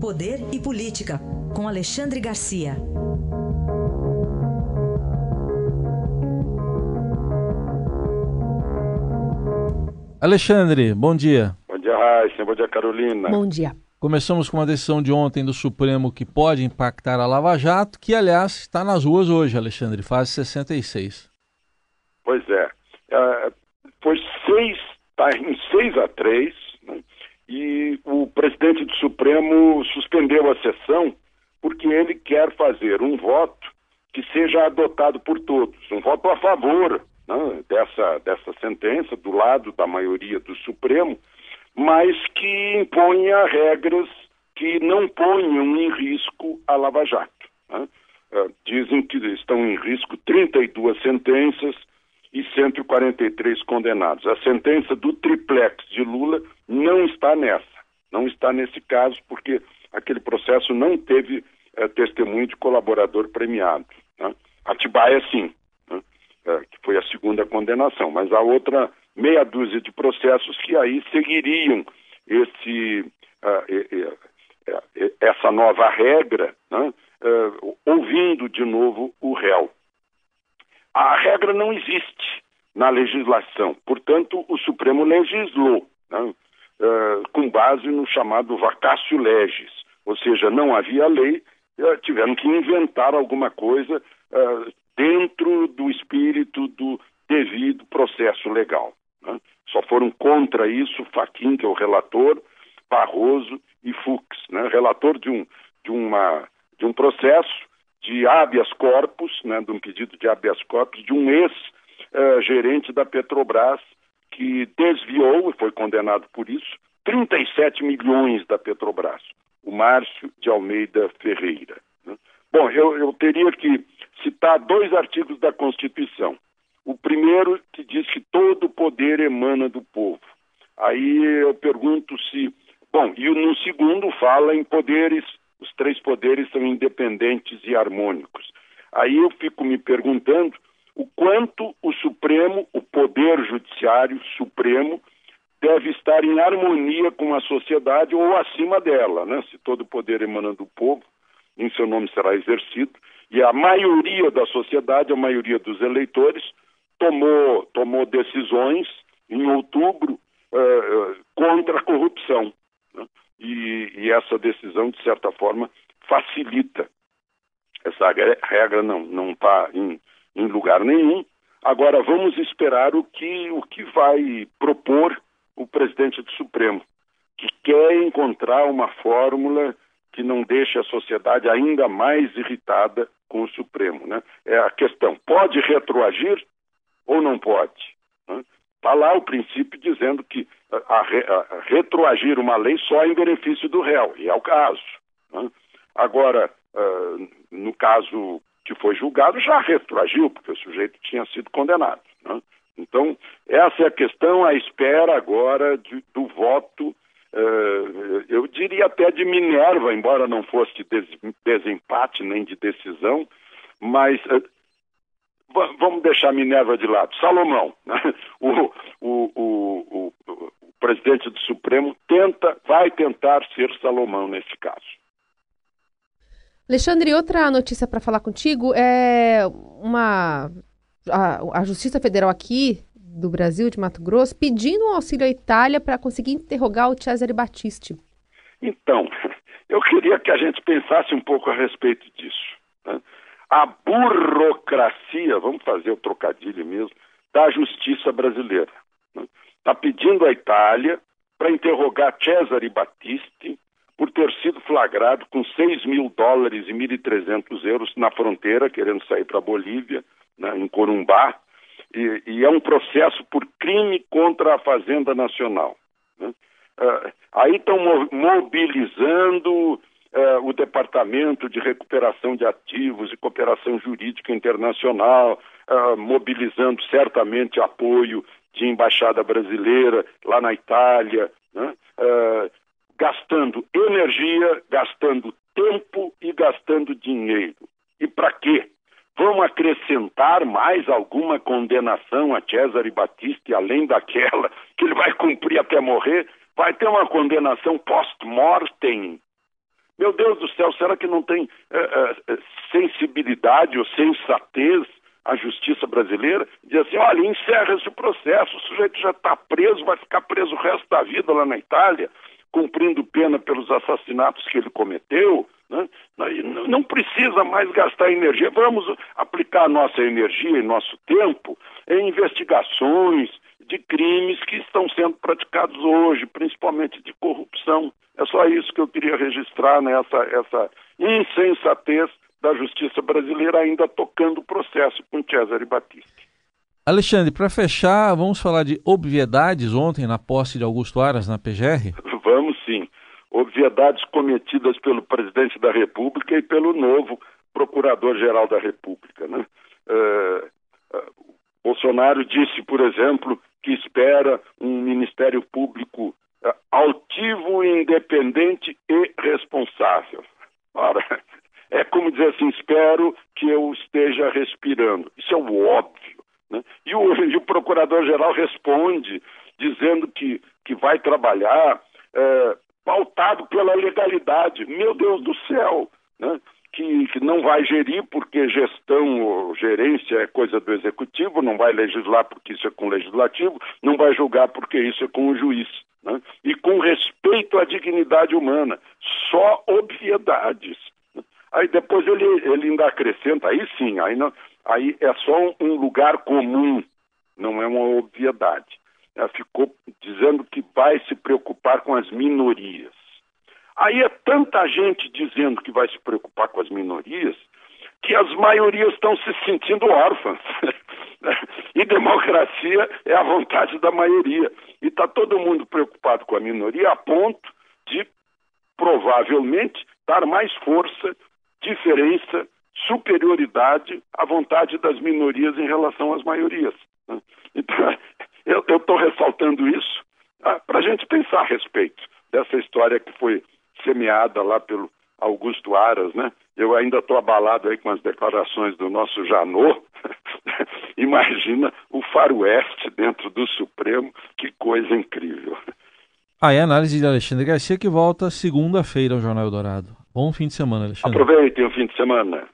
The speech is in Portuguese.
Poder e Política, com Alexandre Garcia. Alexandre, bom dia. Bom dia, Raíssa. Bom dia, Carolina. Bom dia. Começamos com uma decisão de ontem do Supremo que pode impactar a Lava Jato, que, aliás, está nas ruas hoje, Alexandre, fase 66. Pois é. é foi seis, está em 6 a 3, né? e o presidente do Supremo suspendeu a sessão porque ele quer fazer um voto que seja adotado por todos, um voto a favor né, dessa, dessa sentença, do lado da maioria do Supremo, mas que imponha regras que não ponham em risco a Lava Jato. Né? Uh, dizem que estão em risco 32 sentenças e 143 condenados. A sentença do triplex de Lula não está nessa, não está nesse caso, porque aquele processo não teve uh, testemunho de colaborador premiado. Né? Atibaia, sim, né? uh, que foi a segunda condenação, mas a outra meia dúzia de processos que aí seguiriam esse, uh, essa nova regra, né, uh, ouvindo de novo o réu. A regra não existe na legislação, portanto, o Supremo legislou né, uh, com base no chamado vacácio legis, ou seja, não havia lei, tiveram que inventar alguma coisa dentro do espírito do devido processo legal. Né? Só foram contra isso Faquin, que é o relator, Barroso e Fux, né? relator de um, de, uma, de um processo de habeas corpus, né? de um pedido de habeas corpus, de um ex-gerente da Petrobras que desviou, e foi condenado por isso, 37 milhões da Petrobras, o Márcio de Almeida Ferreira. Né? Bom, eu, eu teria que citar dois artigos da Constituição. O primeiro que diz que todo poder emana do povo. Aí eu pergunto se. Bom, e no segundo fala em poderes, os três poderes são independentes e harmônicos. Aí eu fico me perguntando o quanto o Supremo, o Poder Judiciário Supremo, deve estar em harmonia com a sociedade ou acima dela, né? Se todo poder emana do povo, em seu nome será exercido, e a maioria da sociedade, a maioria dos eleitores, tomou, tomou decisões em outubro uh, contra a corrupção. Né? E, e, essa decisão, de certa forma, facilita. Essa regra não está em, em lugar nenhum. Agora, vamos esperar o que, o que vai propor o presidente do Supremo, que quer encontrar uma fórmula que não deixe a sociedade ainda mais irritada com o Supremo. Né? É a questão: pode retroagir? ou não pode? Está lá o princípio dizendo que a, a, a, retroagir uma lei só em benefício do réu, e é o caso. Né? Agora, uh, no caso que foi julgado, já retroagiu, porque o sujeito tinha sido condenado. Né? Então, essa é a questão à espera agora de, do voto, uh, eu diria até de Minerva, embora não fosse de des, desempate nem de decisão, mas uh, vamos deixar Minerva de lado, Salomão, né? o, o, o, o, presidente do Supremo tenta, vai tentar ser Salomão nesse caso. Alexandre, outra notícia para falar contigo é uma a, a, Justiça Federal aqui do Brasil, de Mato Grosso, pedindo um auxílio à Itália para conseguir interrogar o Cesare Battisti. Então, eu queria que a gente pensasse um pouco a respeito disso. Né? a burocracia, vamos fazer o trocadilho mesmo, da justiça brasileira. Está né? pedindo à Itália para interrogar Cesare Battisti por ter flagrado com 6 mil dólares e 1.300 euros na fronteira, querendo sair para a Bolívia, né, em Corumbá, e, e, é um processo por crime contra a Fazenda Nacional. Né? Uh, aí estão mobilizando eh, o Departamento de Recuperação de Ativos e Cooperação Jurídica Internacional, eh, mobilizando certamente apoio de embaixada brasileira lá na Itália, né? Gastando energia, gastando tempo e gastando dinheiro. E para quê? Vão acrescentar mais alguma condenação a Cesare Battisti, além daquela que ele vai cumprir até morrer? Vai ter uma condenação post-mortem Meu Deus do céu, será que não tem é, é, sensibilidade ou sensatez a justiça brasileira? Diz assim: olha, encerra esse processo, o sujeito já está preso, vai ficar preso o resto da vida lá na Itália, cumprindo pena pelos assassinatos que ele cometeu. Né? Não precisa mais gastar energia. Vamos aplicar nossa energia e nosso tempo em investigações de crimes que estão sendo praticados hoje, principalmente de corrupção. É só isso que eu queria registrar nessa essa insensatez da justiça brasileira ainda tocando o processo com Cesare Battisti. Alexandre, para fechar, vamos falar de obviedades ontem na posse de Augusto Aras na PGR? Vamos sim. Obviedades cometidas pelo presidente da República e pelo novo procurador-geral da República. Né? Uh, uh, Bolsonaro disse, por exemplo, que espera um Ministério Público uh, altivo, independente e responsável. Ora, é como dizer assim: espero que eu esteja respirando. Isso é o óbvio. Né? E o, o procurador-geral responde dizendo que, que vai trabalhar é, pautado pela legalidade. Meu Deus do céu! Né? Que, que, não vai gerir porque gestão ou gerência é coisa do executivo, não vai legislar porque isso é com o legislativo, não vai julgar porque isso é com o juiz. Né? E com respeito à dignidade humana, só obviedades. Aí depois ele, ele ainda acrescenta, aí sim, aí, não, aí é só um lugar comum, não é uma obviedade. Ficou dizendo que vai se preocupar com as minorias. Aí é tanta gente dizendo que vai se preocupar com as minorias que as maiorias estão se sentindo órfãs. e democracia é a vontade da maioria. E está todo mundo preocupado com a minoria a ponto de provavelmente dar mais força diferença, superioridade à vontade das minorias em relação às maiorias. Né? Então, eu estou ressaltando isso ah, para a gente pensar a respeito dessa história que foi semeada lá pelo Augusto Aras, né? Eu ainda estou abalado aí com as declarações do nosso Janot. Imagina o faroeste dentro do Supremo, que coisa incrível. Aí ah, a análise de Alexandre Garcia que volta segunda-feira ao Jornal Eldorado. Bom fim de semana, Alexandre. Aproveitem o fim de semana.